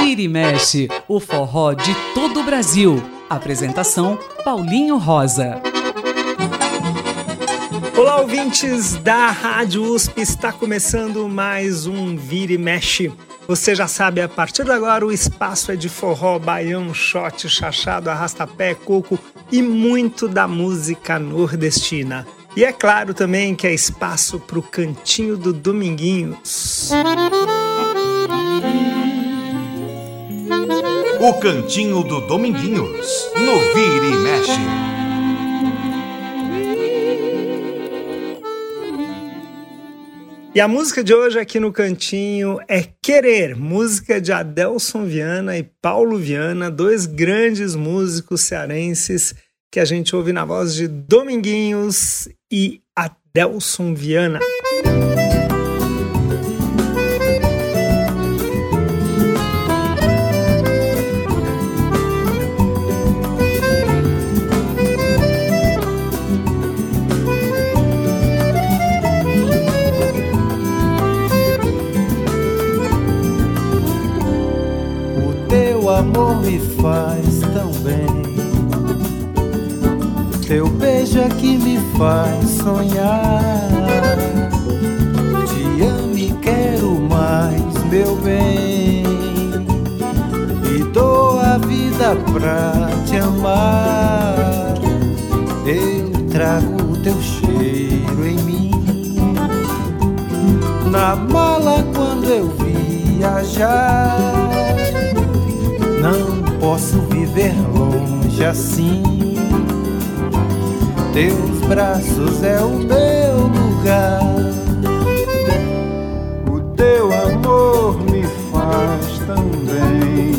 Vira e mexe, o forró de todo o Brasil. Apresentação Paulinho Rosa. Olá, ouvintes da Rádio USP, está começando mais um Vira e Mexe. Você já sabe, a partir de agora o espaço é de forró, baião, shot, chachado, arrastapé, coco e muito da música nordestina. E é claro também que é espaço para o cantinho do Dominguinhos. O cantinho do Dominguinhos, no Vira e Mexe. E a música de hoje aqui no cantinho é Querer, música de Adelson Viana e Paulo Viana, dois grandes músicos cearenses que a gente ouve na voz de Dominguinhos e Adelson Viana. O teu amor me faz beijo é que me faz sonhar. Te amo e quero mais, meu bem. E dou a vida pra te amar. Eu trago o teu cheiro em mim. Na mala quando eu viajar. Não posso viver longe assim. Teus braços é o meu lugar. O teu amor me faz tão bem.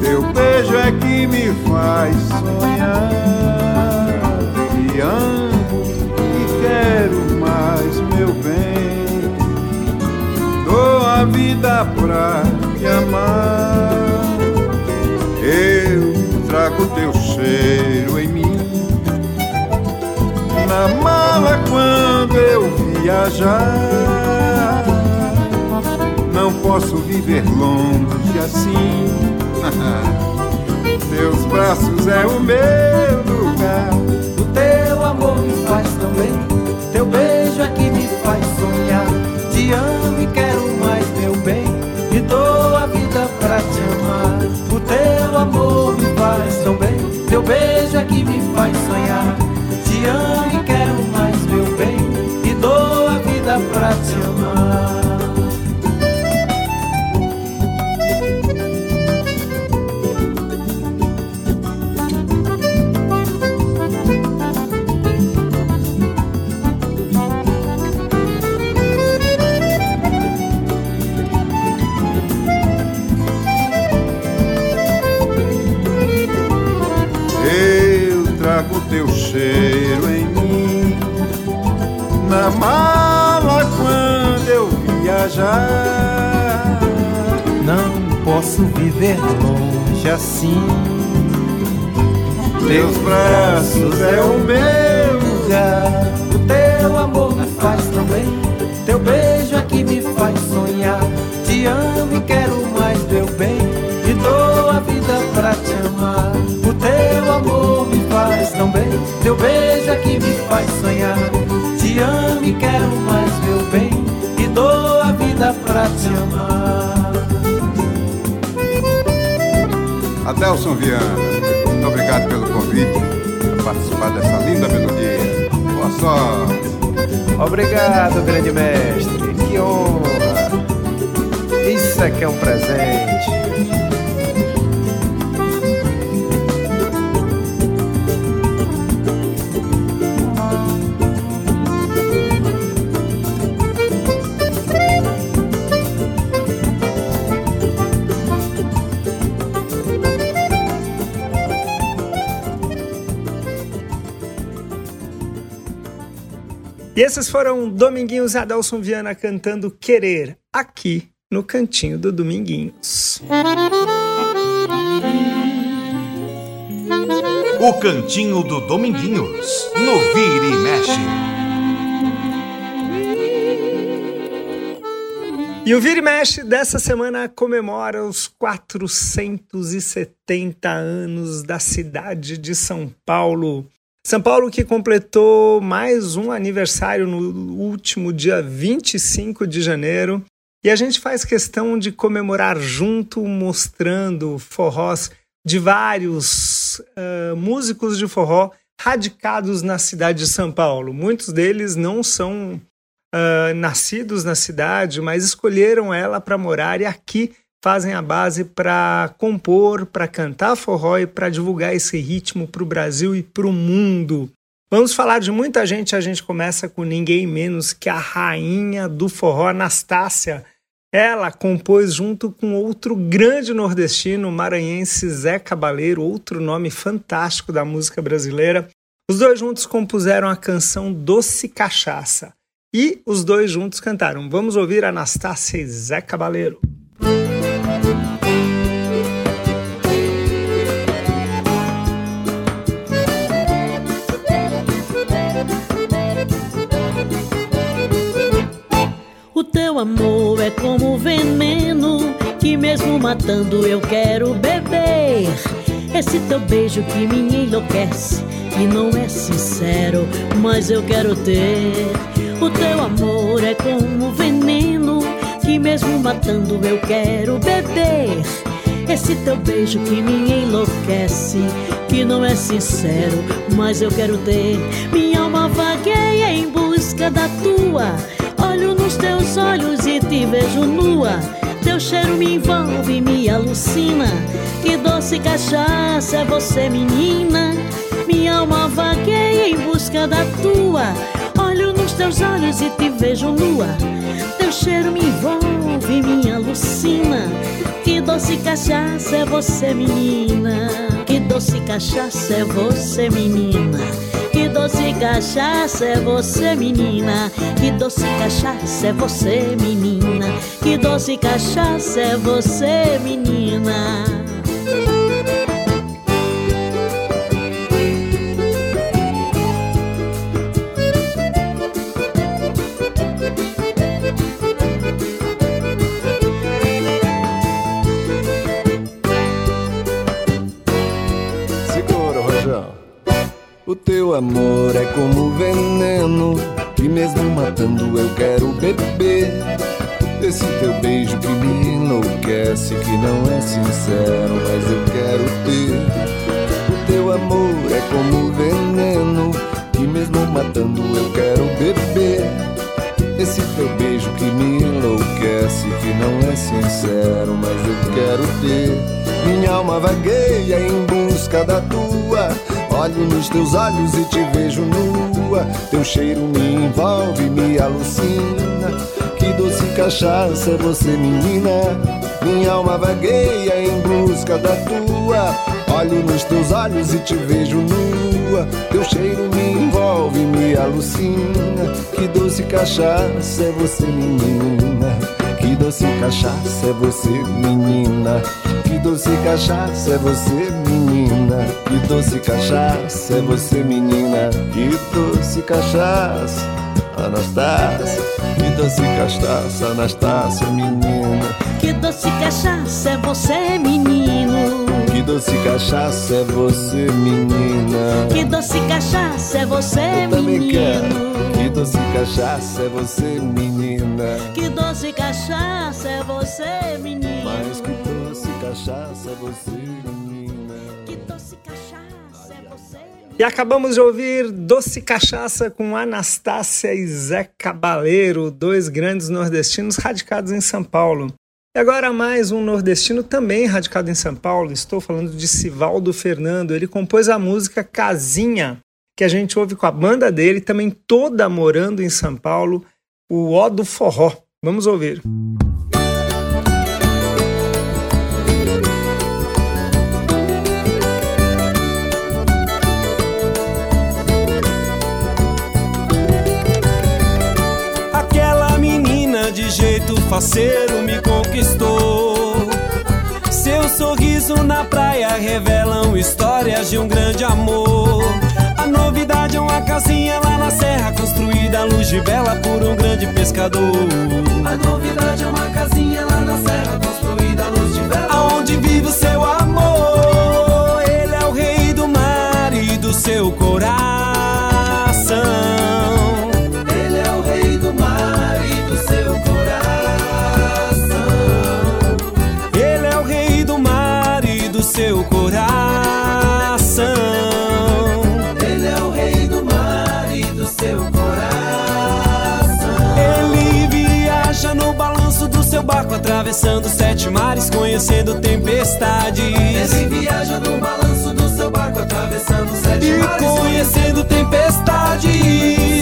Teu beijo é que me faz sonhar. Te amo e quero mais, meu bem. Dou a vida pra te amar. Eu trago teu cheiro. Na mala quando eu viajar. Não posso viver longe assim. Teus braços é o meu lugar. O teu amor me faz tão bem. Teu beijo é que me faz sonhar. Te amo e quero mais, meu bem. E dou a vida pra te amar. O teu amor me faz tão bem. Teu beijo é que me faz sonhar. Eu trago teu cheiro em mim Na eu viajar. Não posso viver longe assim. Teus braços é o meu lugar te amar. Adelson Viana, muito obrigado pelo convite para participar dessa linda melodia. Boa sorte. Obrigado, grande mestre. Que honra. Isso é que é um presente. E esses foram Dominguinhos e Adelson Viana cantando Querer, aqui no cantinho do Dominguinhos. O cantinho do Dominguinhos, no Vira e Mexe. E o Vira e Mexe dessa semana comemora os 470 anos da cidade de São Paulo. São Paulo que completou mais um aniversário no último dia 25 de janeiro. E a gente faz questão de comemorar junto, mostrando forrós de vários uh, músicos de forró radicados na cidade de São Paulo. Muitos deles não são uh, nascidos na cidade, mas escolheram ela para morar e aqui fazem a base para compor, para cantar forró e para divulgar esse ritmo para o Brasil e para o mundo. Vamos falar de muita gente. A gente começa com ninguém menos que a rainha do forró, Anastácia. Ela compôs junto com outro grande nordestino, maranhense Zé Cabaleiro, outro nome fantástico da música brasileira. Os dois juntos compuseram a canção Doce Cachaça. E os dois juntos cantaram. Vamos ouvir Anastácia e Zé Cabaleiro. Amor é como veneno que mesmo matando eu quero beber. Esse teu beijo que me enlouquece, que não é sincero, mas eu quero ter. O teu amor é como veneno que mesmo matando eu quero beber. Esse teu beijo que me enlouquece, que não é sincero, mas eu quero ter. Minha alma vagueia em busca da tua. Olho nos teus olhos e te vejo nua. Teu cheiro me envolve, me alucina. Que doce cachaça é você, menina. Minha alma vagueia em busca da tua. Olho nos teus olhos e te vejo nua. Teu cheiro me envolve, me alucina. Que doce cachaça é você, menina. Que doce cachaça é você, menina. Doce cachaça é você, menina. Que doce cachaça é você, menina. Que doce cachaça é você, menina. Teu amor é como veneno que mesmo matando eu quero beber. Esse teu beijo que me enlouquece, que não é sincero, mas eu quero ter. O teu amor é como veneno que mesmo matando eu quero beber. Esse teu beijo que me enlouquece, que não é sincero, mas eu quero ter. Minha alma vagueia em busca da tua. Olho nos teus olhos e te vejo nua. Teu cheiro me envolve, me alucina. Que doce cachaça é você, menina. Minha alma vagueia em busca da tua. Olho nos teus olhos e te vejo nua. Teu cheiro me envolve, me alucina. Que doce cachaça é você, menina. Que doce cachaça é você, menina. Que doce cachaça é você, menina. Que doce cachaça é você, menina. Que doce cachaça, Anastácia. Que doce cachaça, Anastácia, menina. Que doce cachaça é você, menino. Que doce cachaça é você, menina. Que doce cachaça é você, Eu menino. quero. Que doce cachaça é você, menina. Que doce cachaça é você, menino. Mais que doce cachaça é você, E acabamos de ouvir Doce Cachaça com Anastácia e Zé Cabaleiro, dois grandes nordestinos radicados em São Paulo. E agora mais um nordestino também radicado em São Paulo. Estou falando de Sivaldo Fernando. Ele compôs a música Casinha, que a gente ouve com a banda dele, também toda morando em São Paulo, o Ó do Forró. Vamos ouvir. Aquela faceiro me conquistou. Seu sorriso na praia revelam histórias de um grande amor. A novidade é uma casinha lá na serra, construída à luz de vela por um grande pescador. A novidade é uma casinha lá na serra barco, atravessando sete mares, conhecendo tempestades. Ele viaja no balanço do seu barco, atravessando sete E mares. conhecendo tempestades,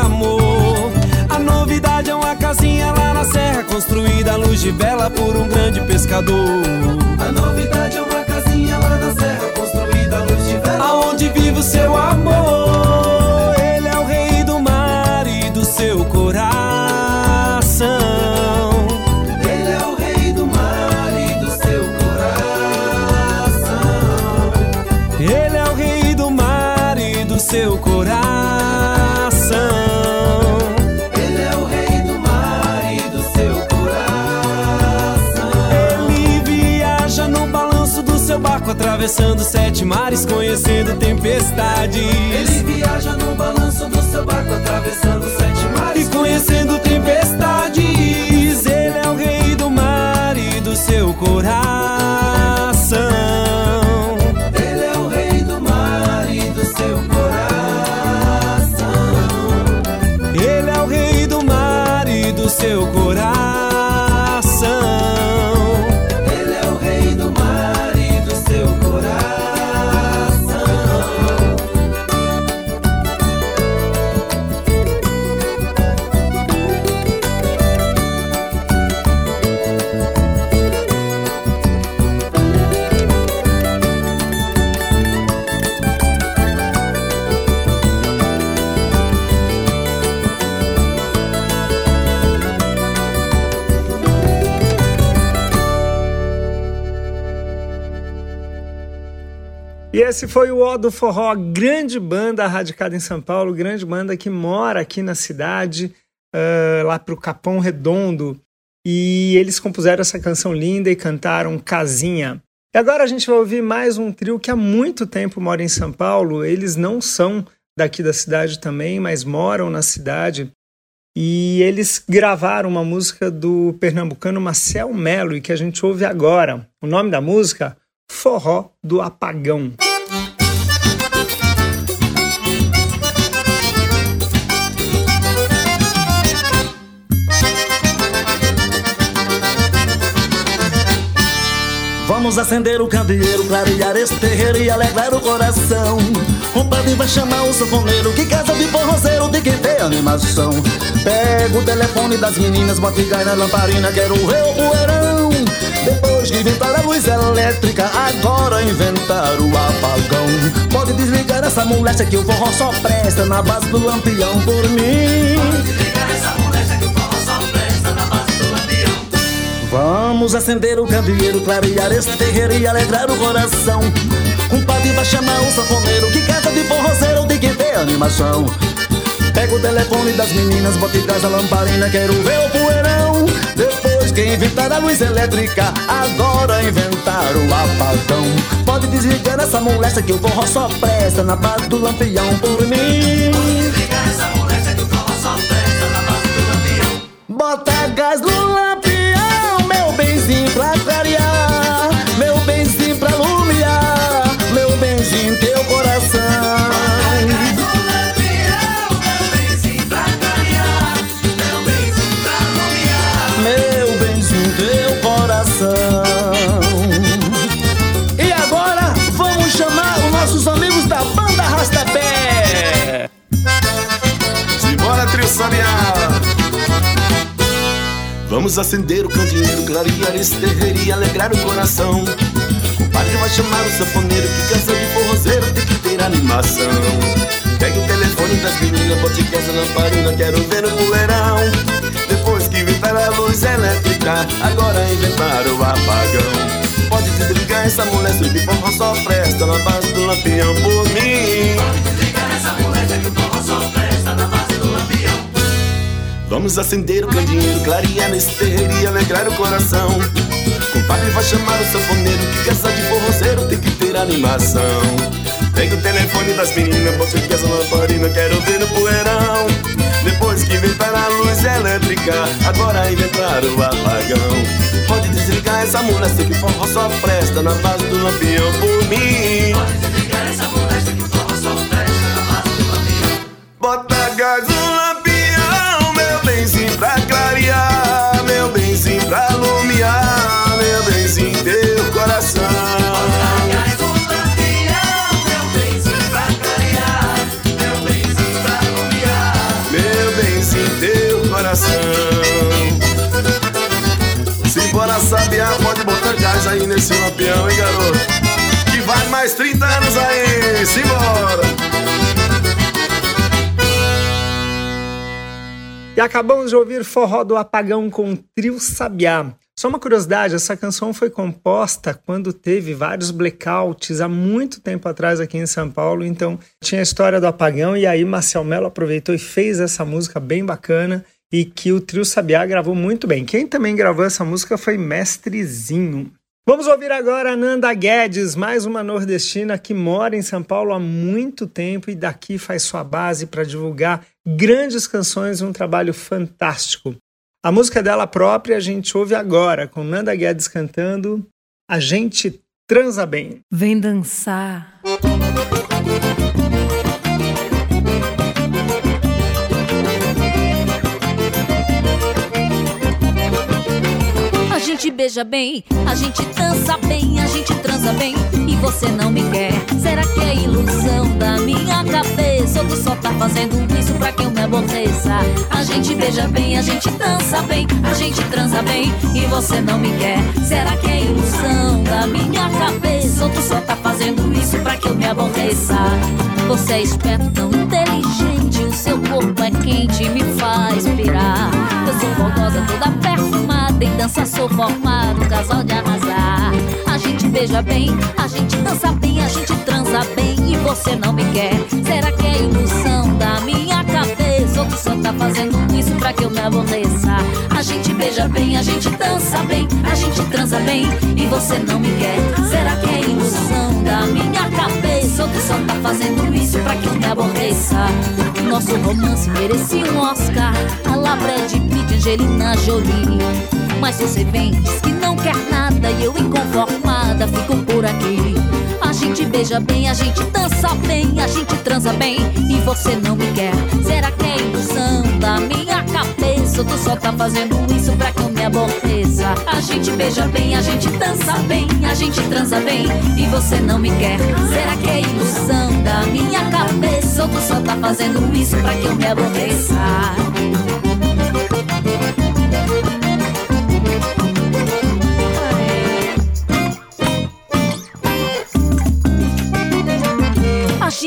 amor. A novidade é uma casinha lá na serra, construída à luz de vela por um grande pescador. Atravessando sete mares, conhecendo tempestades. Ele viaja no balanço do seu barco, atravessando sete mares. E conhecendo tempestades, ele é o rei do mar e do seu coração. Esse foi o Ó do Forró, grande banda radicada em São Paulo, grande banda que mora aqui na cidade, ah, lá pro Capão Redondo. E eles compuseram essa canção linda e cantaram Casinha. E agora a gente vai ouvir mais um trio que há muito tempo mora em São Paulo. Eles não são daqui da cidade também, mas moram na cidade. E eles gravaram uma música do pernambucano Marcel Melo e que a gente ouve agora. O nome da música? Forró do Apagão. Vamos acender o candeeiro, clarear esse terreiro e alegrar o coração. O padre vai chamar o sanfoneiro, que casa de forrozeiro de quem tem animação. Pega o telefone das meninas, bota e na lamparina, quero ver o poeirão. Depois que inventar a luz elétrica, agora inventar o apagão. Pode desligar essa moléstia que o forró só presta na base do lampião por mim. Vamos acender o candeeiro, clarear esse terreiro e alegrar o coração. Um padre vai chamar o sanfoneiro, que casa de forrozeiro de quem tem animação. Pega o telefone das meninas, bota em casa a lamparina, quero ver o poeirão. Depois que inventar a luz elétrica, agora inventar o apagão. Pode desligar essa moléstia que o forró só presta na base do lampião por mim. Bota gás no lampião, Vamos acender o candeeiro, clarear esse terreiro e alegrar o coração. Compadre vai chamar o sanfoneiro que cansa de forrozeiro, tem que ter animação. Pegue o telefone das meninas, bote essa lamparina, quero ver o poeirão. Depois que inventar a luz elétrica, agora inventaram o apagão. Pode desligar essa mulher, se o forró só presta na base do lampião por mim. Pode desligar essa mulher, se o forró só presta na base. Vamos acender o candeeiro, clarear nesse terreiro e alegrar o coração. Compadre vai chamar o sanfoneiro, que casa de forrozeiro tem que ter animação. Pega o telefone das meninas, bote essa lamparina, quero ver no poeirão. Depois que inventaram a luz elétrica, agora inventaram o apagão. Pode desligar essa molesta que forró só presta na base do lampião por mim. Coração. Simbora sabiá, pode botar gás aí nesse lampião, hein, garoto? Que vai mais 30 anos aí, simbora! E acabamos de ouvir Forró do Apagão com Trio Sabiá. Só uma curiosidade, essa canção foi composta quando teve vários blackouts há muito tempo atrás aqui em São Paulo, então tinha a história do apagão e aí Marcel Mello aproveitou e fez essa música bem bacana e que o Trio Sabiá gravou muito bem. Quem também gravou essa música foi Mestrezinho. Vamos ouvir agora a Nanda Guedes, mais uma nordestina que mora em São Paulo há muito tempo e daqui faz sua base para divulgar grandes canções, um trabalho fantástico. A música dela própria a gente ouve agora, com Nanda Guedes cantando A Gente Transa Bem. Vem dançar. Gente beija bem, a gente dança bem, a gente transa bem e você não me quer. Será que é ilusão da minha cabeça? Ou tu só tá fazendo isso pra que eu me aborreça? A gente beija bem, a gente dança bem, a gente transa bem e você não me quer. Será que é ilusão da minha cabeça? Ou tu só tá fazendo isso pra que eu me aborreça? Você é esperto, tão inteligente, o seu corpo é quente e me faz pirar. Eu sou fogosa toda perfumada, em dança sou formado, casal de arrasar. A gente beija bem, a gente dança bem, a gente transa bem e você não me quer. Será que é ilusão da minha cabeça? Ou tu só tá fazendo isso pra que eu me aborreça? A gente beija bem, a gente dança bem, a gente transa bem e você não me quer. Será que é ilusão da minha cabeça? Ou tu só tá fazendo isso pra que eu me aborreça? Nosso romance merecia um Oscar, a la Brad Pitt, Angelina Jolie. Mas você vem, diz que não quer nada e eu inconformada fico por aqui. A gente beija bem, a gente dança bem, a gente transa bem e você não me quer. Será que é ilusão da minha cabeça? Ou tu só tá fazendo isso pra que eu me aborreça? A gente beija bem, a gente dança bem, a gente transa bem e você não me quer. Será que é ilusão da minha cabeça? Ou tu só tá fazendo isso pra que eu me aborreça?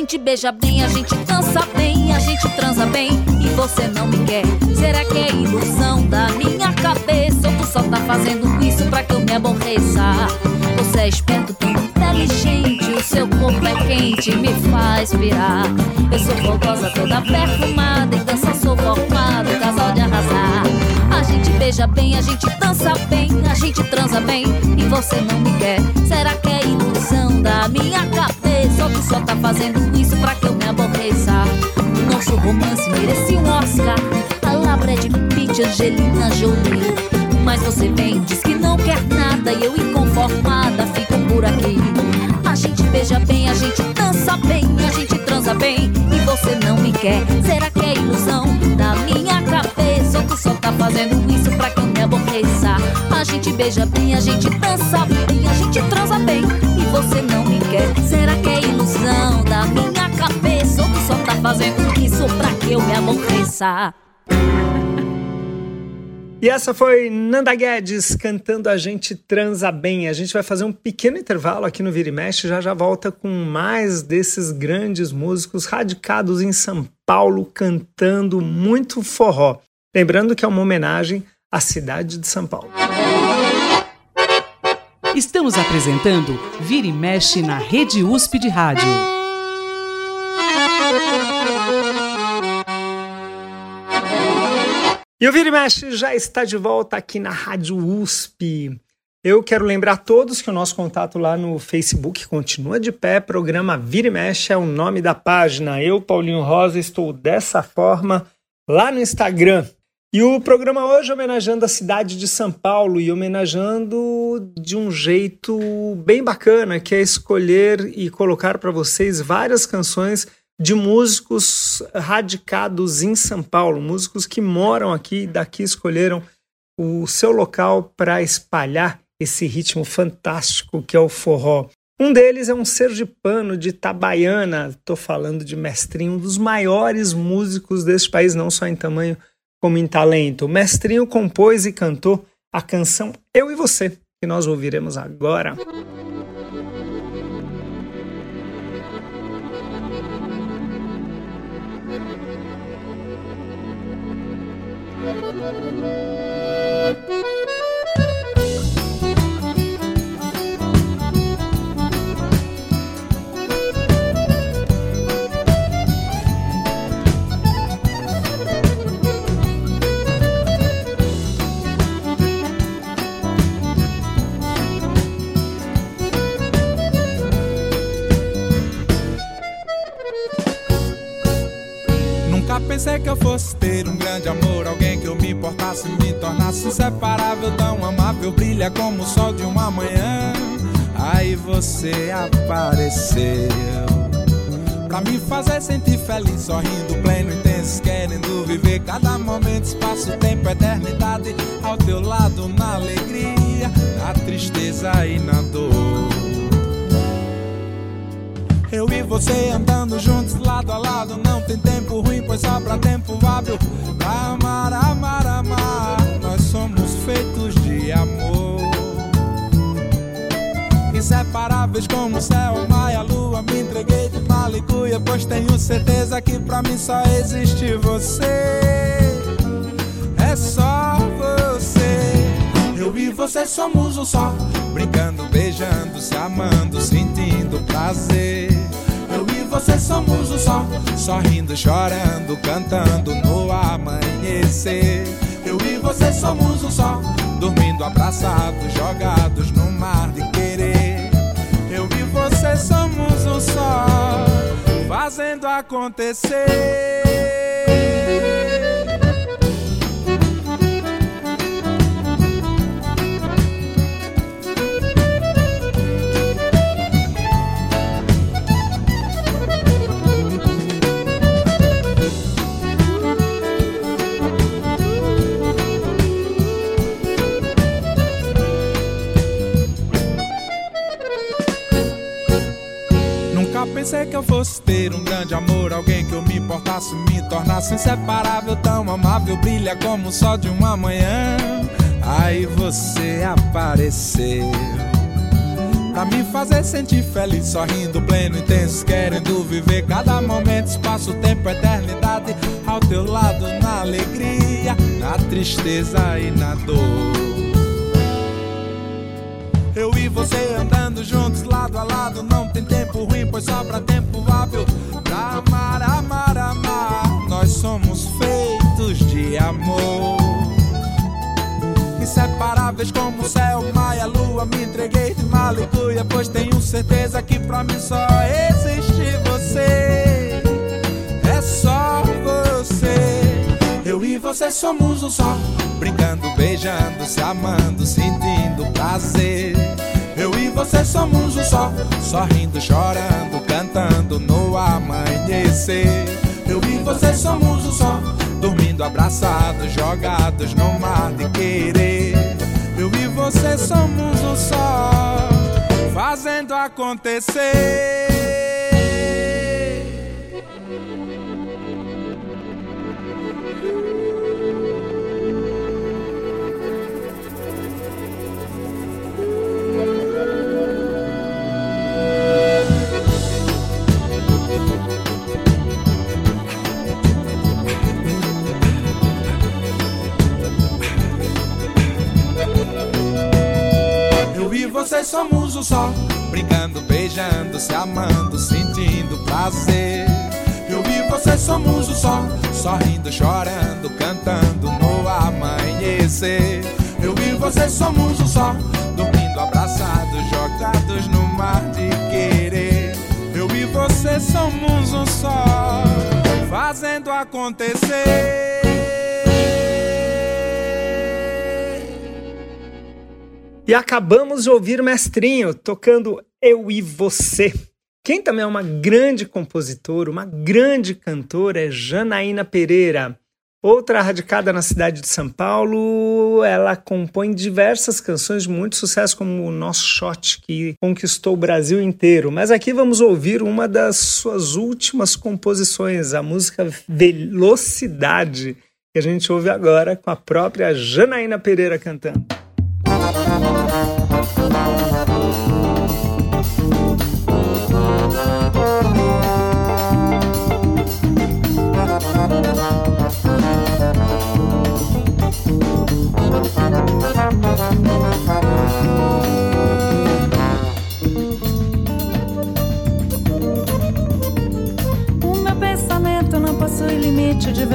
Gente beija bem, a gente dança bem, a gente transa bem e você não me quer. Será que é ilusão da minha cabeça? Ou tu só tá fazendo isso pra que eu me aborreça? Você é esperto, tão inteligente, o seu corpo é quente, me faz pirar. Eu sou fogosa, toda perfumada, em dança sou formado, casal de arrasar. A gente beija bem, a gente dança bem, a gente transa bem e você não me quer. Será que é ilusão da minha cabeça? Ou tu só tá fazendo isso pra que eu me aborreça? Nosso romance merecia um Oscar, a la Brad Pitt, Angelina Jolie. Mas você vem, diz que não quer nada e eu inconformada fico por aqui. A gente beija bem, a gente dança bem, a gente transa bem e você não me quer. Será que é ilusão da minha cabeça? Ou tu só tá fazendo isso pra que eu me aborreça? A gente beija bem, a gente dança bem, a gente transa bem e você não me quer. Será que é fazendo isso pra que eu me aborreça? E essa foi Nanda Guedes cantando A Gente Transa Bem. A gente vai fazer um pequeno intervalo aqui no Vira e Mexe, já já volta com mais desses grandes músicos radicados em São Paulo cantando muito forró. Lembrando que é uma homenagem à cidade de São Paulo. Estamos apresentando Vira e Mexe na Rede USP de Rádio. E o Vira e Mexe já está de volta aqui na Rádio USP. Eu quero lembrar a todos que o nosso contato lá no Facebook continua de pé. Programa Vira e Mexe é o nome da página. Eu, Paulinho Rosa, estou dessa forma lá no Instagram. E o programa hoje homenageando a cidade de São Paulo e homenageando de um jeito bem bacana, que é escolher e colocar para vocês várias canções de músicos radicados em São Paulo, músicos que moram aqui, daqui escolheram o seu local para espalhar esse ritmo fantástico que é o forró. Um deles é um sergipano de Itabaiana, estou falando de Mestrinho, um dos maiores músicos deste país, não só em tamanho como em talento. O Mestrinho compôs e cantou a canção Eu e Você, que nós ouviremos agora. Pensei que eu fosse ter um grande amor, alguém importasse, me tornasse inseparável, tão amável, brilha como o sol de uma manhã. Aí você apareceu pra me fazer sentir feliz, sorrindo, pleno, intenso, querendo viver cada momento, espaço, tempo, eternidade, ao teu lado na alegria, na tristeza e na dor. Eu e você andando juntos lado a lado. Não tem tempo ruim, pois sobra tempo hábil. Pra amar, amar, amar. Nós somos feitos de amor. Inseparáveis como o céu, o mar e a lua. Me entreguei de malicuia, pois tenho certeza que pra mim só existe você. É só. Eu e você somos um só. Brincando, beijando, se amando, sentindo prazer. Eu e você somos um só. Sorrindo, chorando, cantando no amanhecer. Eu e você somos um só. Dormindo abraçados, jogados no mar de querer. Eu e você somos um só. Fazendo acontecer. Pensei que eu fosse ter um grande amor, alguém que eu me importasse, me tornasse inseparável, tão amável, brilha como o sol de uma manhã. Aí você apareceu pra me fazer sentir feliz, sorrindo, pleno, intenso, querendo viver cada momento, espaço, tempo, eternidade, ao teu lado na alegria, na tristeza e na dor. Eu e você andando juntos lado a lado. Não tem tempo ruim, pois sobra tempo hábil pra amar, amar, amar. Nós somos feitos de amor. Inseparáveis como o céu, mar e a lua. Me entreguei de malicuia, pois tenho certeza que pra mim só existe você. É só você. Você somos um só brincando, beijando, se amando, sentindo prazer. Eu e você somos um só, sorrindo, chorando, cantando no amanhecer. Eu e você somos um só, dormindo abraçados, jogados no mar de querer. Eu e você somos um só, fazendo acontecer. Você somos um só. Brincando, beijando, se amando, sentindo prazer. Eu e você somos um só. Sorrindo, chorando, cantando no amanhecer. Eu e você somos um só. Dormindo, abraçados, jogados no mar de querer. Eu e você somos um só. Fazendo acontecer. E acabamos de ouvir Mestrinho tocando Eu e Você. Quem também é uma grande compositora, uma grande cantora é Janaína Pereira. Outra radicada na cidade de São Paulo, ela compõe diversas canções de muito sucesso, como o Nosso Shot, que conquistou o Brasil inteiro. Mas aqui vamos ouvir uma das suas últimas composições, a música Velocidade, que a gente ouve agora com a própria Janaína Pereira cantando. Thank you.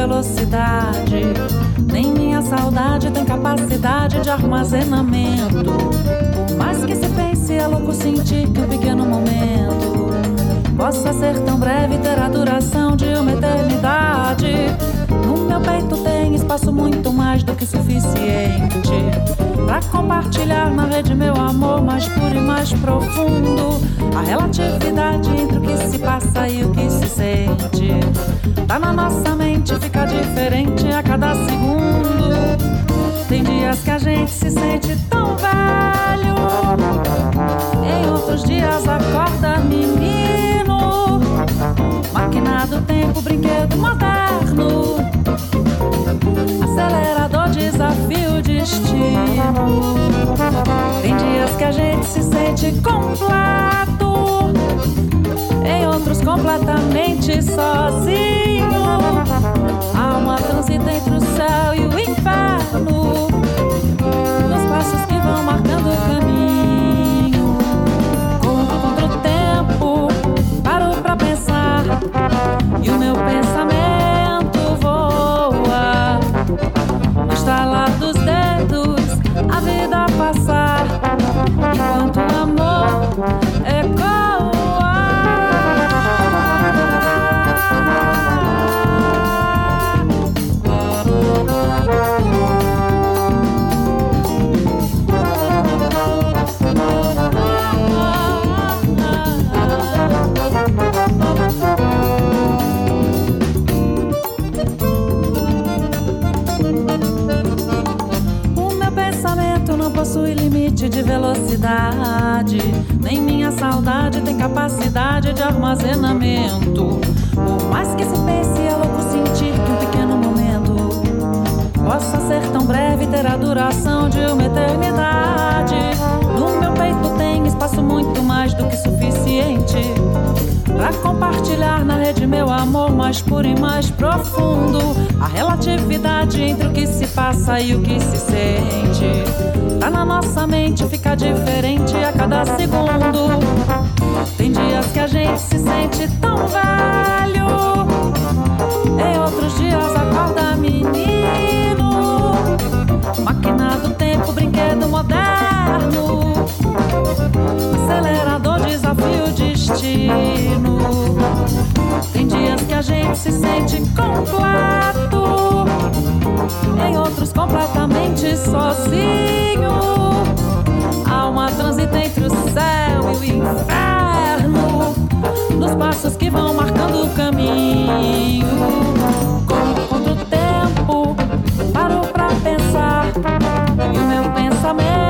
Velocidade. Nem minha saudade tem capacidade de armazenamento. Por mais que se pense, é louco sentir que um pequeno momento possa ser tão breve ter a duração de uma eternidade. No meu peito tem espaço muito mais do que suficiente para compartilhar na rede meu amor mais puro e mais profundo. A relatividade entre o que se passa e o que se sente tá na nossa mente, fica diferente a cada segundo. Tem dias que a gente se sente tão velho, em outros dias acorda menino. Máquina do tempo, brinquedo moderno. Acelerador, desafio, destino. Tem dias que a gente se sente completo, em outros completamente sozinho. Alma transita entre o céu e o inferno, nos passos que vão marcando o caminho. Corro contra o tempo, paro pra pensar, e o meu pensamento estalar velocidade. Nem minha saudade tem capacidade de armazenamento. Por mais que se pense, é louco sentir que um pequeno momento possa ser tão breve e ter a duração de uma eternidade. Espaço muito mais do que suficiente Pra compartilhar na rede meu amor mais puro e mais profundo. A relatividade entre o que se passa e o que se sente. Tá na nossa mente, fica diferente a cada segundo. Tem dias que a gente se sente completo, em outros completamente sozinho. Alma transita entre o céu e o inferno, nos passos que vão marcando o caminho. Corro contra o tempo, paro pra pensar, e o meu pensamento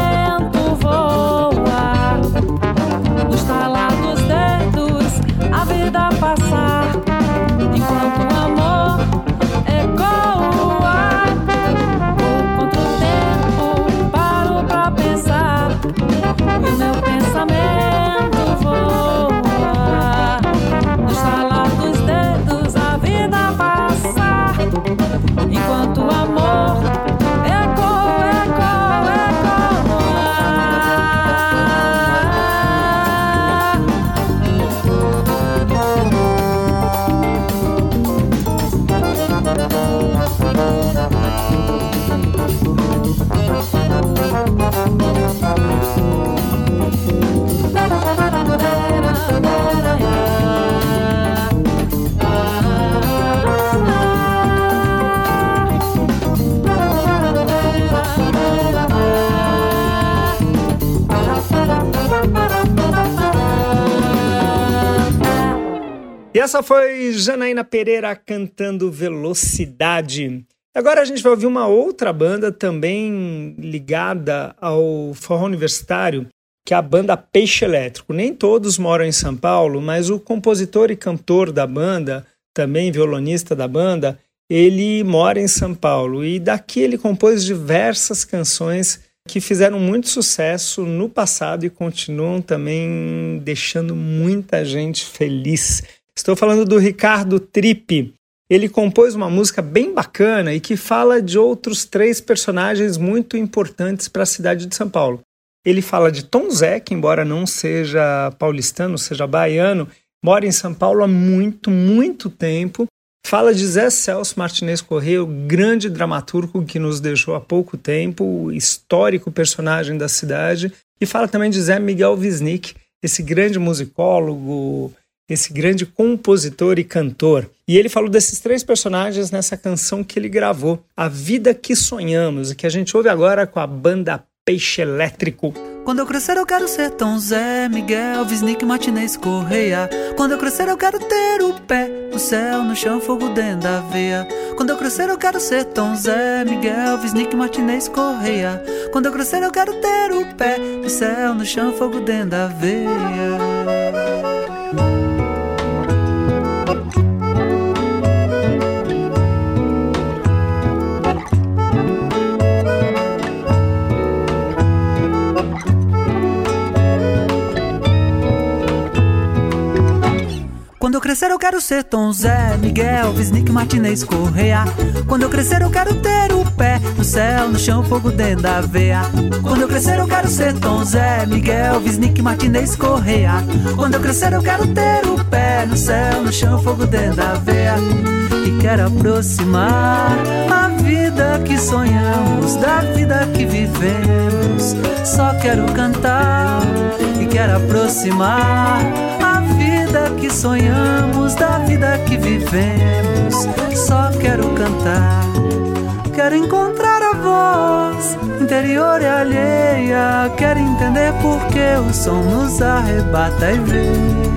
E essa foi Janaína Pereira cantando Velocidade. Agora a gente vai ouvir uma outra banda também ligada ao forró universitário, que é a banda Peixe Elétrico. Nem todos moram em São Paulo, mas o compositor e cantor da banda, também violonista da banda, ele mora em São Paulo e daqui ele compôs diversas canções que fizeram muito sucesso no passado e continuam também deixando muita gente feliz. Estou falando do Ricardo Tripe. Ele compôs uma música bem bacana e que fala de outros três personagens muito importantes para a cidade de São Paulo. Ele fala de Tom Zé, que embora não seja paulistano, seja baiano, mora em São Paulo há muito, muito tempo. Fala de Zé Celso Martinez Correia, o grande dramaturgo que nos deixou há pouco tempo, histórico personagem da cidade. E fala também de Zé Miguel Wisnik, esse grande musicólogo, esse grande compositor e cantor. E ele falou desses três personagens nessa canção que ele gravou, A Vida que Sonhamos, e que a gente ouve agora com a banda Peixe Elétrico. Quando eu crescer eu quero ser Tom Zé, Miguel, Visnick, Martinez, Correia. Quando eu crescer eu quero ter o pé no céu, no chão, fogo dentro da veia. Quando eu crescer eu quero ser Tom Zé, Miguel, Visnick, Martinez, Correia. Quando eu crescer eu quero ter o pé no céu, no chão, fogo dentro da veia. Quando eu crescer eu quero ser Tom Zé, Miguel, Visnick, Martinez, Correia. Quando eu crescer eu quero ter o pé no céu, no chão, fogo dentro da veia. Quando eu crescer eu quero ser Tom Zé, Miguel, Visnick, Martinez, Correia. Quando eu crescer eu quero ter o pé no céu, no chão, fogo dentro da veia. E quero aproximar a vida que sonhamos da vida que vivemos. Só quero cantar e quero aproximar vida que sonhamos, da vida que vivemos. Só quero cantar, quero encontrar a voz interior e alheia. Quero entender por que o som nos arrebata e ver.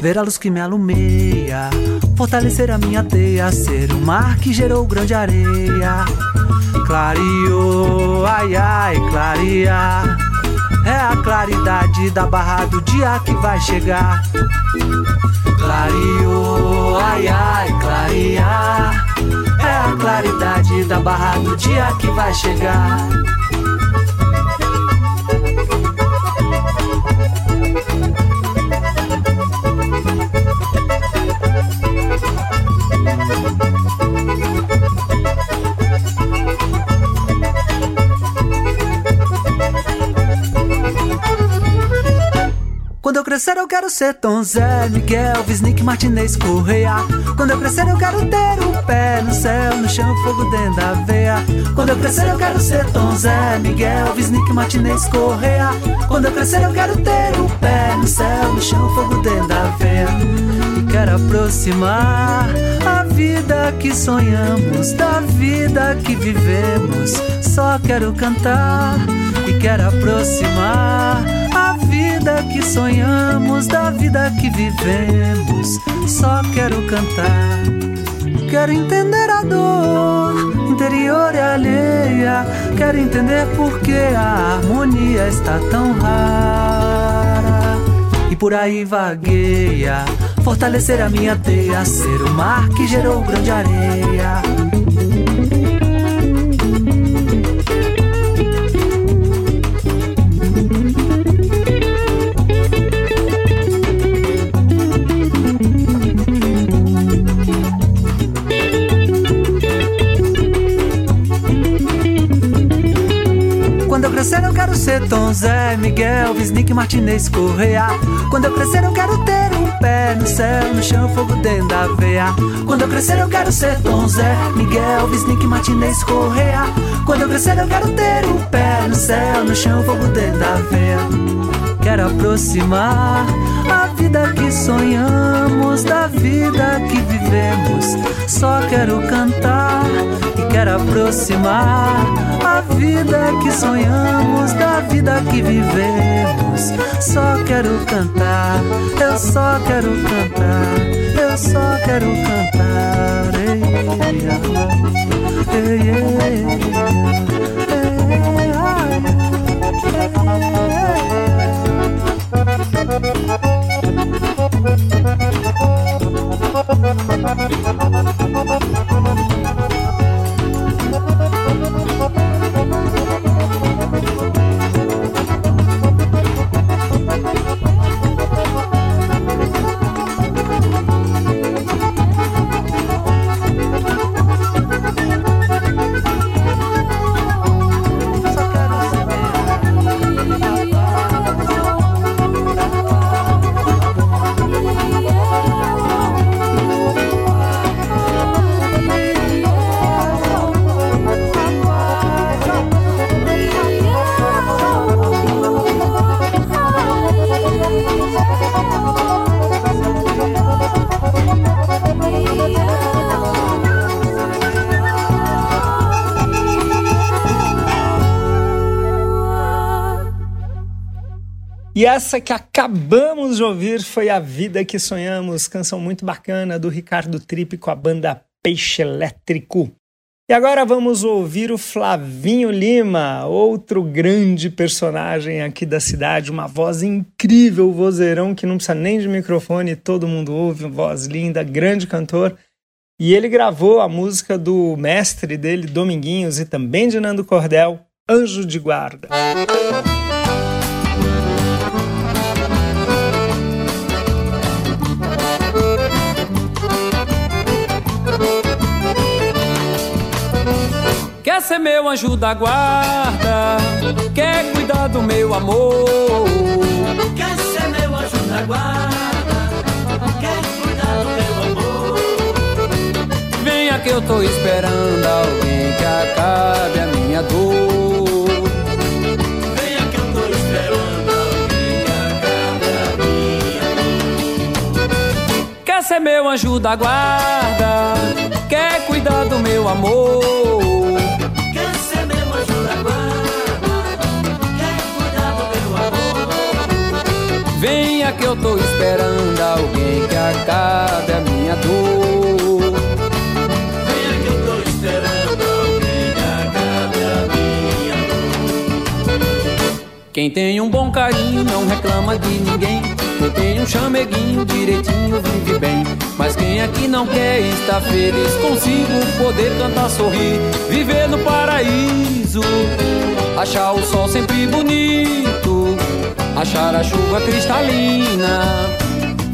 Ver a luz que me alumeia, fortalecer a minha teia, ser o mar que gerou grande areia. Clareou, ai ai, clarear. É a claridade da barra do dia que vai chegar. Clareou, ai ai, clarear. É a claridade da barra do dia que vai chegar. Eu quero ser Tom Zé, Miguel, Visnick, Martinez, Correia. Quando eu crescer eu quero ter o pé no céu, no chão, fogo dentro da veia. Quando eu crescer eu quero ser Tom Zé, Miguel, Visnick, Martinez, Correia. Quando eu crescer eu quero ter o pé no céu, no chão, fogo dentro da veia. E quero aproximar a vida que sonhamos da vida que vivemos. Só quero cantar e quero aproximar a vida que sonhamos da vida que vivemos. Só quero cantar, quero entender a dor interior e alheia. Quero entender por que a harmonia está tão rara. E por aí vagueia, fortalecer a minha teia, ser o mar que gerou grande areia. Crescer eu quero ser Tom Zé, Miguel, Visnick, Martinez, Correia. Quando eu crescer eu quero ter um pé no céu, no chão, fogo dentro da veia. Quando eu crescer eu quero ser Tom Zé, Miguel, Visnick, Martinez, Correia. Quando eu crescer eu quero ter o pé no céu, no chão, fogo dentro da veia. Quero aproximar a vida que sonhamos da vida que vivemos. Só quero cantar quero aproximar a vida que sonhamos da vida que vivemos. Só quero cantar, eu só quero cantar, eu só quero cantar. Ei, ei, E essa que acabamos de ouvir foi A Vida que Sonhamos, canção muito bacana do Ricardo Tripe com a banda Peixe Elétrico. E agora vamos ouvir o Flavinho Lima, outro grande personagem aqui da cidade, uma voz incrível, vozeirão que não precisa nem de microfone, todo mundo ouve, voz linda, grande cantor. E ele gravou a música do mestre dele, Dominguinhos, e também de Nando Cordel, Anjo de Guarda. Ser meu anjo da guarda, quer cuidar do meu amor. Quer ser meu anjo da guarda, quer cuidar do meu amor. Venha que eu tô esperando alguém que acabe a minha dor. Venha que eu tô esperando alguém que acabe a minha dor. Quer ser meu anjo da guarda, quer cuidar do meu amor. Venha que eu tô esperando alguém que acabe a minha dor. Venha que eu tô esperando alguém que acabe a minha dor. Quem tem um bom carinho não reclama de ninguém. Quem tem um chameguinho direitinho vive bem. Mas quem aqui não quer estar feliz consigo, poder cantar, sorrir, viver no paraíso, achar o sol sempre bonito achar a chuva cristalina,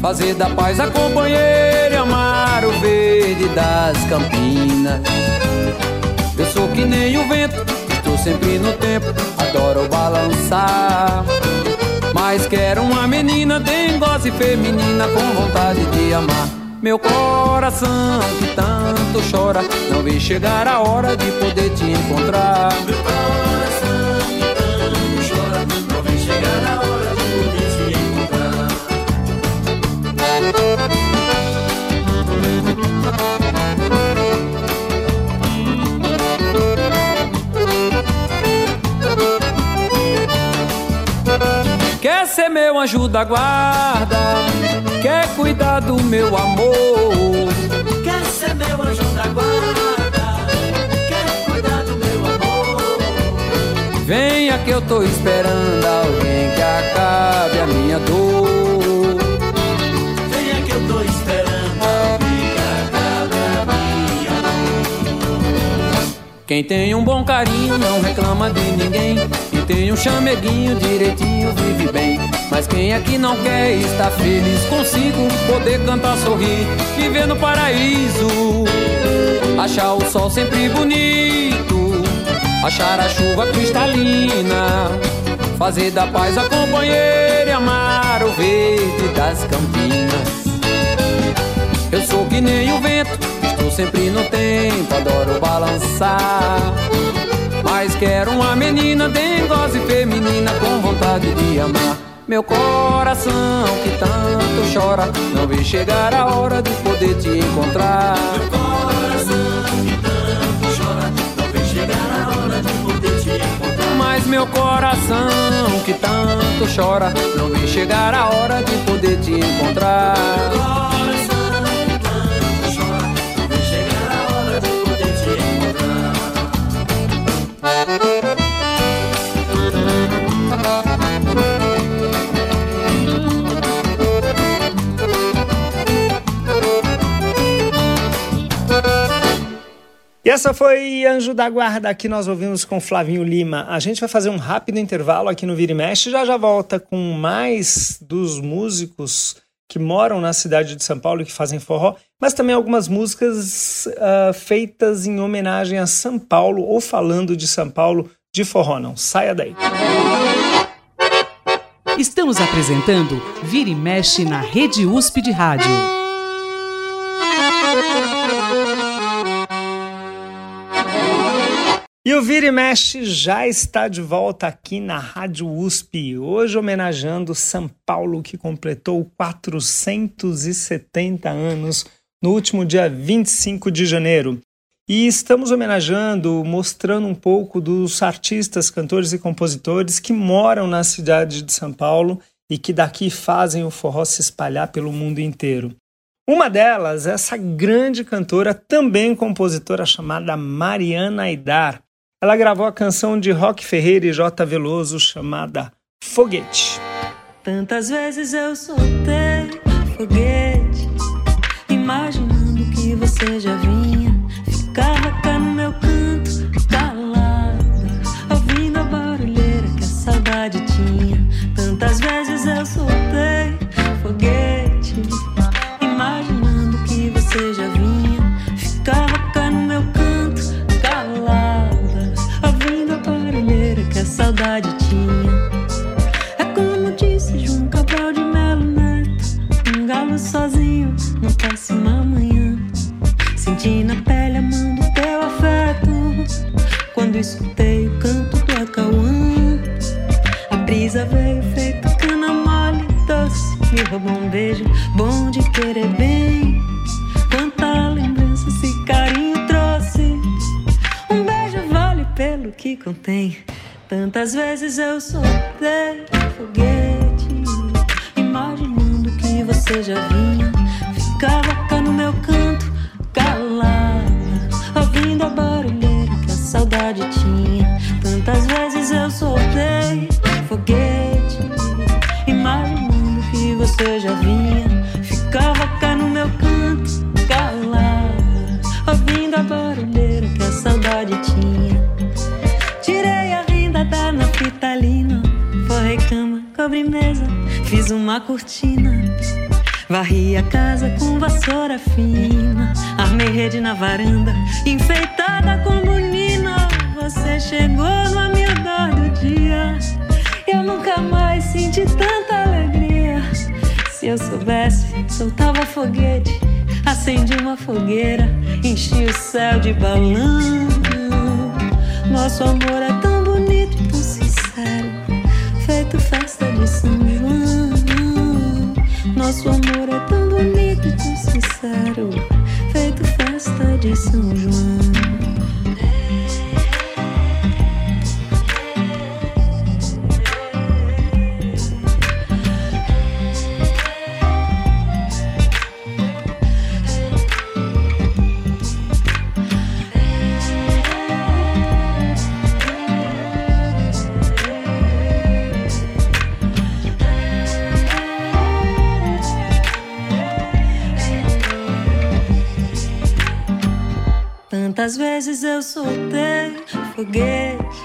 fazer da paz a companheira e amar o verde das campinas. Eu sou que nem o vento, estou sempre no tempo, adoro balançar. Mas quero uma menina dengosa feminina com vontade de amar. Meu coração que tanto chora, não vê chegar a hora de poder te encontrar. Meu anjo da guarda, quer cuidar do meu amor. Quer ser meu anjo da guarda, quer cuidar do meu amor. Venha que eu tô esperando alguém que acabe a minha dor. Venha que eu tô esperando alguém que acabe a minha dor. Quem tem um bom carinho não reclama de ninguém. Quem tem um chameguinho direitinho vive bem. Mas quem aqui não quer estar feliz consigo, poder cantar, sorrir, viver no paraíso, achar o sol sempre bonito, achar a chuva cristalina, fazer da paz a companheira e amar o verde das campinas. Eu sou que nem o vento, estou sempre no tempo, adoro balançar. Mas quero uma menina dengosa e feminina com vontade de amar. Meu coração que tanto chora, não vem chegar a hora de poder te encontrar. Meu coração que tanto chora, não vem chegar a hora de poder te encontrar. Mas meu coração que tanto chora, não vem chegar a hora de poder te encontrar. Meu coração que tanto chora, não vem chegar a hora de poder te E essa foi Anjo da Guarda, que nós ouvimos com Flavinho Lima. A gente vai fazer um rápido intervalo aqui no Vira e Mexe, já já volta com mais dos músicos que moram na cidade de São Paulo e que fazem forró, mas também algumas músicas uh, feitas em homenagem a São Paulo ou falando de São Paulo de forró. Não saia daí. Estamos apresentando Vira e Mexe na Rede USP de Rádio. E o Vira e Mexe já está de volta aqui na Rádio USP, hoje homenageando São Paulo, que completou 470 anos no último dia 25 de janeiro. E estamos homenageando, mostrando um pouco dos artistas, cantores e compositores que moram na cidade de São Paulo e que daqui fazem o forró se espalhar pelo mundo inteiro. Uma delas é essa grande cantora, também compositora chamada Mariana Aidar. Ela gravou a canção de Rock Ferreira e J. Veloso chamada Foguete. Tantas vezes eu soltei foguete, imaginando que você já vinha. Ficava cá no meu canto, calada, ouvindo a barulheira que a saudade tinha. Tantas vezes não péssima manhã. Senti na pele a mão do teu afeto quando escutei o canto do acauã. A brisa veio feito cana mole doce, me roubou um beijo bom de querer bem. Quanta lembrança esse carinho trouxe. Um beijo vale pelo que contém. Tantas vezes eu soltei foguete, imaginando que você já vinha. Ficava cá no meu canto, calada, ouvindo a barulheira que a saudade tinha. Tantas vezes eu soltei foguete, imaginando que você já vinha. Ficava cá no meu canto, calada, ouvindo a barulheira que a saudade tinha. Tirei a renda da naftalina, forrei cama, cobri mesa, fiz uma cortina. Varri a casa com vassoura fina, armei rede na varanda, enfeitada com bonina. Você chegou no amiudar do dia, eu nunca mais senti tanta alegria. Se eu soubesse, soltava foguete, acendi uma fogueira, enchi o céu de balão. Nosso amor é tão bonito e tão sincero, feito festa de São João. Nosso amor é tão bonito e tão sincero, feito festa de São João. Tantas vezes eu soltei foguete,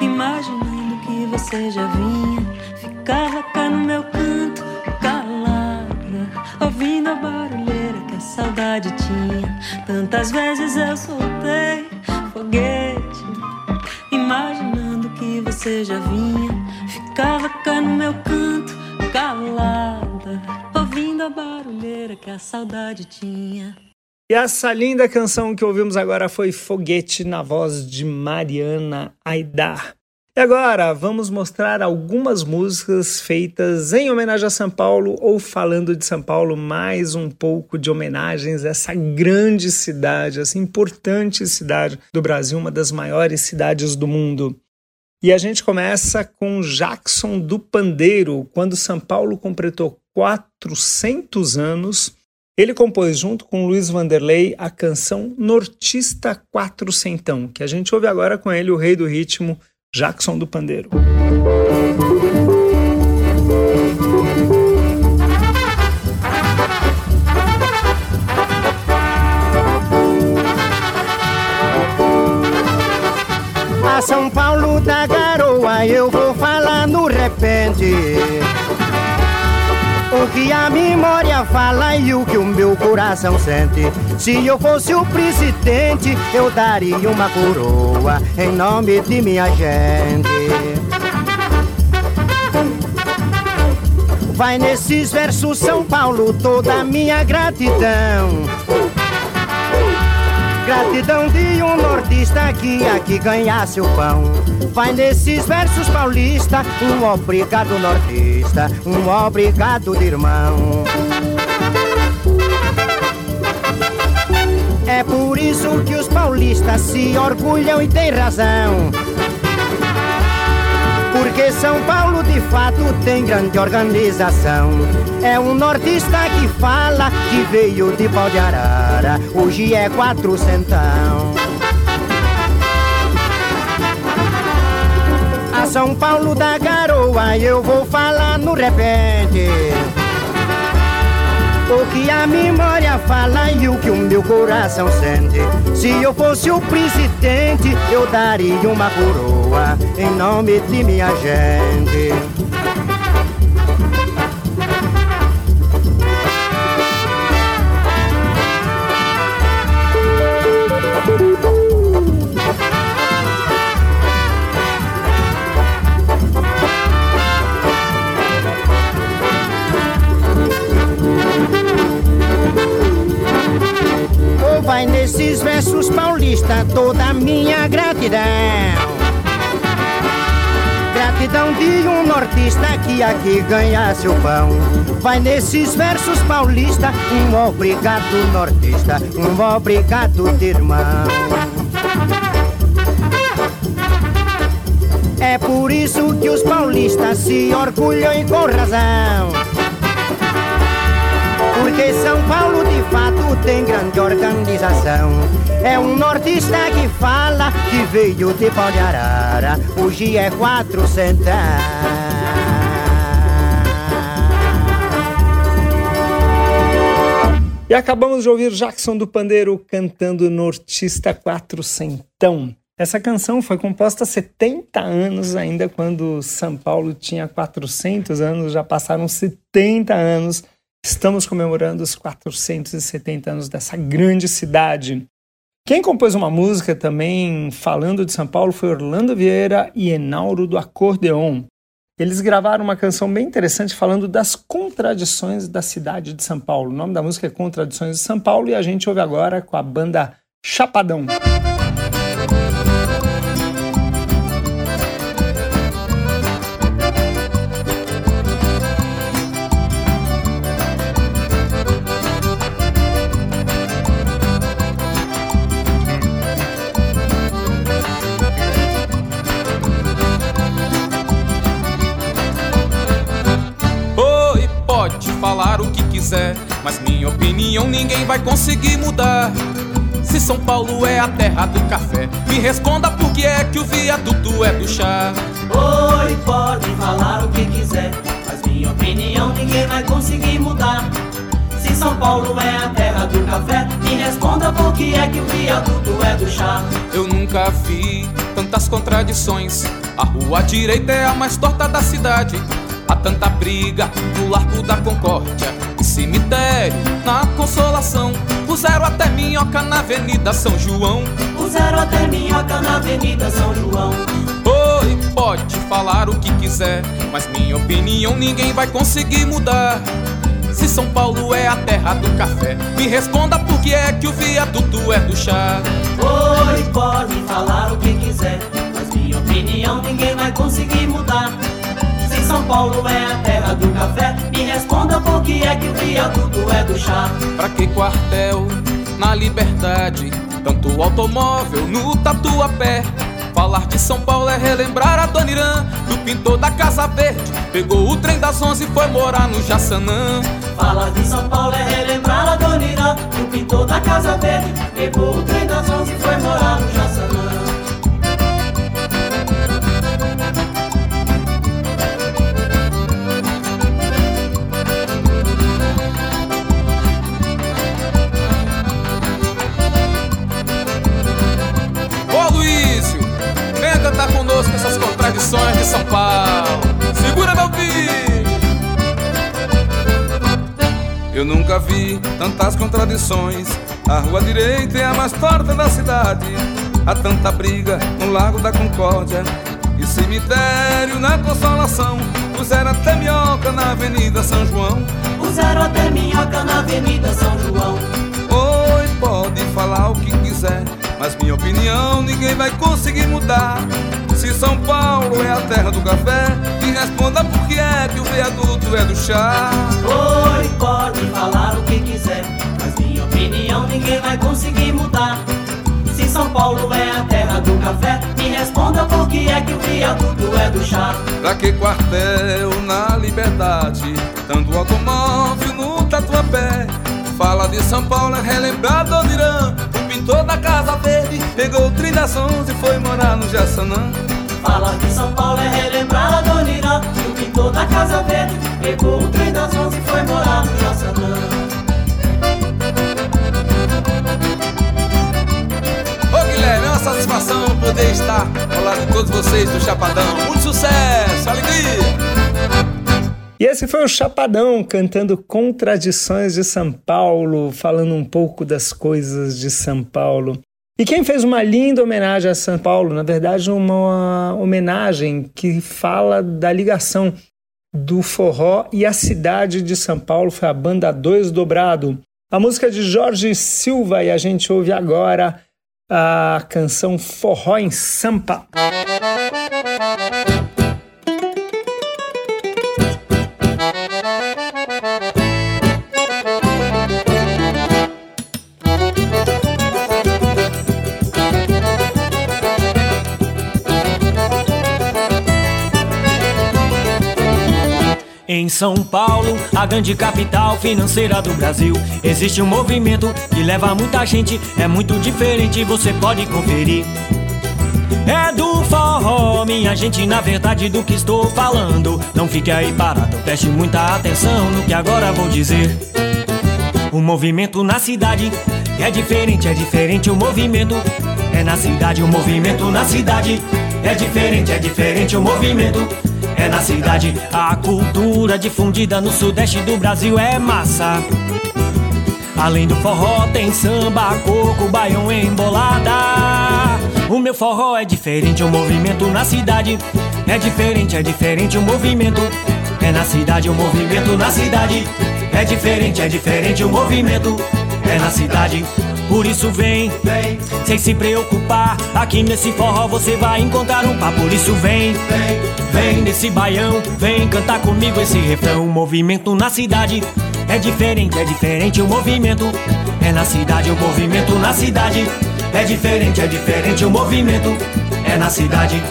imaginando que você já vinha. Ficava cá no meu canto, calada, ouvindo a barulheira que a saudade tinha. Tantas vezes eu soltei foguete, imaginando que você já vinha. Ficava cá no meu canto, calada, ouvindo a barulheira que a saudade tinha. E essa linda canção que ouvimos agora foi Foguete na voz de Mariana Aidar. E agora vamos mostrar algumas músicas feitas em homenagem a São Paulo ou falando de São Paulo, mais um pouco de homenagens a essa grande cidade, essa importante cidade do Brasil, uma das maiores cidades do mundo. E a gente começa com Jackson do Pandeiro, quando São Paulo completou 400 anos. Ele compôs junto com Luiz Vanderlei a canção Nortista Quatrocentão, que a gente ouve agora com ele, o rei do ritmo, Jackson do Pandeiro. A São Paulo da garoa eu vou falar no repente O que a memória fala e o que o meu coração sente. Se eu fosse o presidente eu daria uma coroa Em nome de minha gente. Vai nesses versos São Paulo toda a minha gratidão Gratidão de um nordista que aqui ganhasse o pão. Vai nesses versos paulista, um obrigado nordista, um obrigado de irmão. É por isso que os paulistas se orgulham e têm razão. Porque São Paulo de fato tem grande organização. É um nordista que fala que veio de pau de arara, hoje é quatrocentão. A São Paulo da garoa eu vou falar no repente. O que a memória fala e o que o meu coração sente. Se eu fosse o presidente, eu daria uma coroa em nome de minha gente. Paulistas toda minha gratidão. Gratidão de um nortista que aqui ganhasse o pão. Vai nesses versos paulistas, um obrigado nortista, um obrigado de irmão. É por isso que os paulistas se orgulham e com razão. Porque São Paulo de fato tem grande organização. É um nordista que fala que veio de pau de arara, hoje é quatrocentão. E acabamos de ouvir Jackson do Pandeiro cantando Nortista Quatrocentão. Essa canção foi composta há 70 anos, ainda quando São Paulo tinha 400 anos, já passaram 70 anos. Estamos comemorando os 470 anos dessa grande cidade. Quem compôs uma música também falando de São Paulo foi Orlando Vieira e Enauro do Acordeon. Eles gravaram uma canção bem interessante falando das contradições da cidade de São Paulo. O nome da música é Contradições de São Paulo e a gente ouve agora com a banda Chapadão. Opinião ninguém vai conseguir mudar. Se São Paulo é a terra do café, me responda por que é que o viaduto é do chá. Oi, pode falar o que quiser, mas minha opinião ninguém vai conseguir mudar. Se São Paulo é a terra do café, me responda por que é que o viaduto é do chá. Eu nunca vi tantas contradições. A rua direita é a mais torta da cidade. Há tanta briga no Largo da Concórdia cemitério na Consolação. Puseram até minhoca na Avenida São João. Puseram até minhoca na Avenida São João. Oi, pode falar o que quiser, mas minha opinião ninguém vai conseguir mudar. Se São Paulo é a terra do café, me responda por que é que o viaduto é do chá. Oi, pode falar o que quiser, mas minha opinião ninguém vai conseguir mudar. São Paulo é a terra do café, me responda por que é que o viaduto é do chá. Pra que quartel na liberdade? Tanto automóvel no tatuapé. Falar de São Paulo é relembrar a Dona Irã Do pintor da Casa Verde Pegou o trem das onze e foi morar no Jaçanã Falar de São Paulo é relembrar a Dona Irã Do pintor da Casa Verde Pegou o trem das onze e foi morar no Jaçanã essas contradições de São Paulo Segura meu filho. Eu nunca vi tantas contradições. A rua direita é a mais torta da cidade. Há tanta briga no Lago da Concórdia. E cemitério na Consolação. Puseram até minhoca na Avenida São João. Puseram até minhoca na Avenida São João. Oi, pode falar o que quiser Mas minha opinião ninguém vai conseguir mudar Se São Paulo é a terra do café. Me responda por que é que o viaduto é do chá. Oi, pode falar o que quiser, mas minha opinião ninguém vai conseguir mudar. Se São Paulo é a terra do café, me responda por que é que o viaduto é do chá. Pra que quartel na liberdade Tanto automóvel no tatuapé? Fala de São Paulo é relembrar Dona Irã O pintor da Casa Verde Pegou o trem das onze e foi morar no Jaçanã Falar de São Paulo é relembrar a Dona Irã, o pintor da Casa Verde. Pegou o trem das onze e foi morar no Jaçanã. Ô Guilherme, é uma satisfação poder estar ao lado de todos vocês do Chapadão Muito sucesso, alegria! E esse foi o Chapadão cantando Contradições de São Paulo, falando um pouco das coisas de São Paulo. E quem fez uma linda homenagem a São Paulo, na verdade, uma homenagem que fala da ligação do forró e a cidade de São Paulo, foi a banda Dois Dobrado. A música de Jorge Silva e a gente ouve agora a canção Forró em Sampa. São Paulo, a grande capital financeira do Brasil, existe um movimento que leva muita gente, é muito diferente, você pode conferir. É do forró, minha gente, na verdade do que estou falando. Não fique aí parado, preste muita atenção no que agora vou dizer. O movimento na cidade é diferente, é diferente o movimento. É na cidade, o movimento na cidade. É diferente, é diferente o movimento. É na cidade, a cultura difundida no sudeste do Brasil é massa. Além do forró tem samba, coco, baião, embolada. O meu forró é diferente, o movimento na cidade é diferente, é diferente o movimento. É na cidade, o movimento na cidade é diferente, é diferente o movimento. É na cidade, por isso vem, vem, sem se preocupar. Aqui nesse forró você vai encontrar um par. Por isso vem, vem, vem nesse baião, vem cantar comigo esse refrão. O movimento na cidade é diferente, é diferente o movimento. É na cidade, o movimento na cidade é diferente, é diferente o movimento. É na cidade.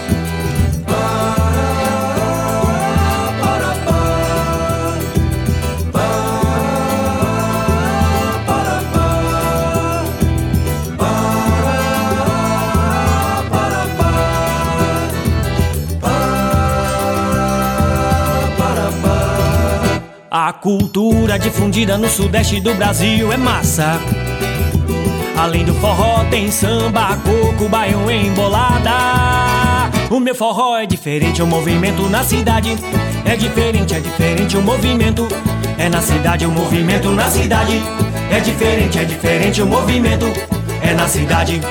A cultura difundida no sudeste do Brasil é massa. Além do forró tem samba, coco, baião, embolada. O meu forró é diferente, o movimento na cidade é diferente, é diferente o movimento. É na cidade, o movimento na cidade é diferente, é diferente o movimento. É na cidade.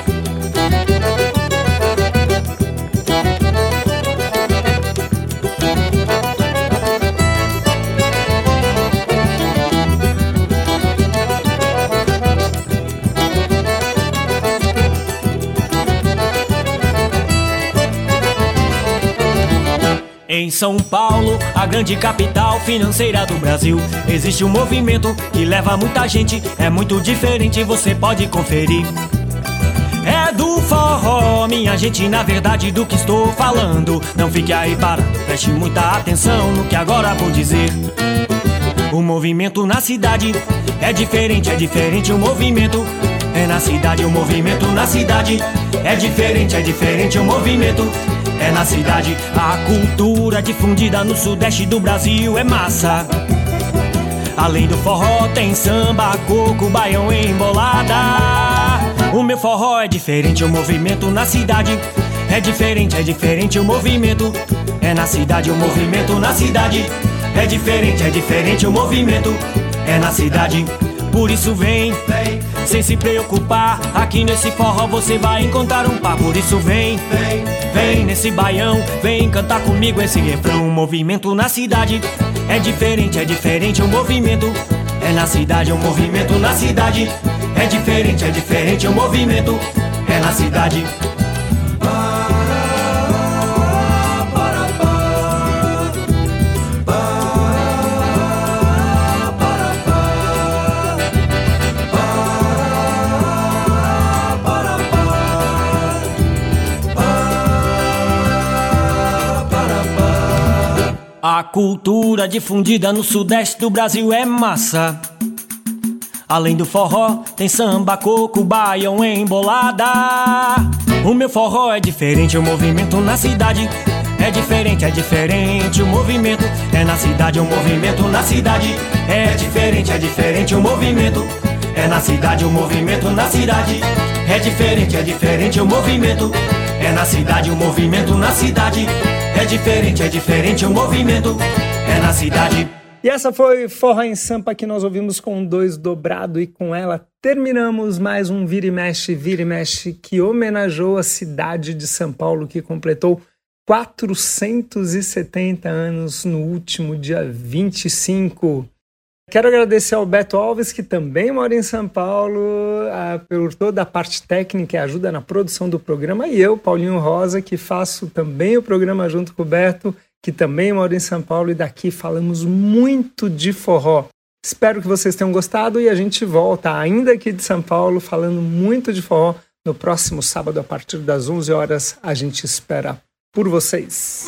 Em São Paulo, a grande capital financeira do Brasil, existe um movimento que leva muita gente, é muito diferente, você pode conferir. É do forró, minha gente, na verdade do que estou falando. Não fique aí parado, preste muita atenção no que agora vou dizer. O movimento na cidade é diferente, é diferente o movimento. É na cidade, o movimento na cidade é diferente, é diferente o movimento. É na cidade, a cultura difundida no sudeste do Brasil é massa. Além do forró, tem samba, coco, baião e embolada. O meu forró é diferente, o movimento na cidade é diferente, é diferente o movimento. É na cidade, o movimento na cidade é diferente, é diferente o movimento. É na cidade, por isso vem, vem, sem se preocupar. Aqui nesse forró você vai encontrar um par. Por isso vem, vem, vem nesse baião, vem cantar comigo esse refrão. O movimento na cidade é diferente, é diferente o movimento. É na cidade, o movimento na cidade é diferente, é diferente o movimento. É na cidade. A cultura difundida no sudeste do Brasil é massa. Além do forró, tem samba, coco, baião, embolada. O meu forró é diferente, o movimento na cidade é diferente, é diferente o movimento. É na cidade, o movimento na cidade é diferente, é diferente o movimento. É na cidade, o movimento na cidade é diferente, é diferente o movimento. É na cidade, o movimento na cidade é diferente, é diferente o movimento. É na cidade. E essa foi Forró em Sampa que nós ouvimos com dois dobrado e com ela terminamos mais um Vira e Mexe, Vira e Mexe que homenageou a cidade de São Paulo que completou 470 anos no último dia 25. Quero agradecer ao Beto Alves, que também mora em São Paulo, a, por toda a parte técnica e ajuda na produção do programa, e eu, Paulinho Rosa, que faço também o programa junto com o Beto, que também mora em São Paulo, e daqui falamos muito de forró. Espero que vocês tenham gostado e a gente volta, ainda aqui de São Paulo, falando muito de forró. No próximo sábado, a partir das 11 horas, a gente espera por vocês.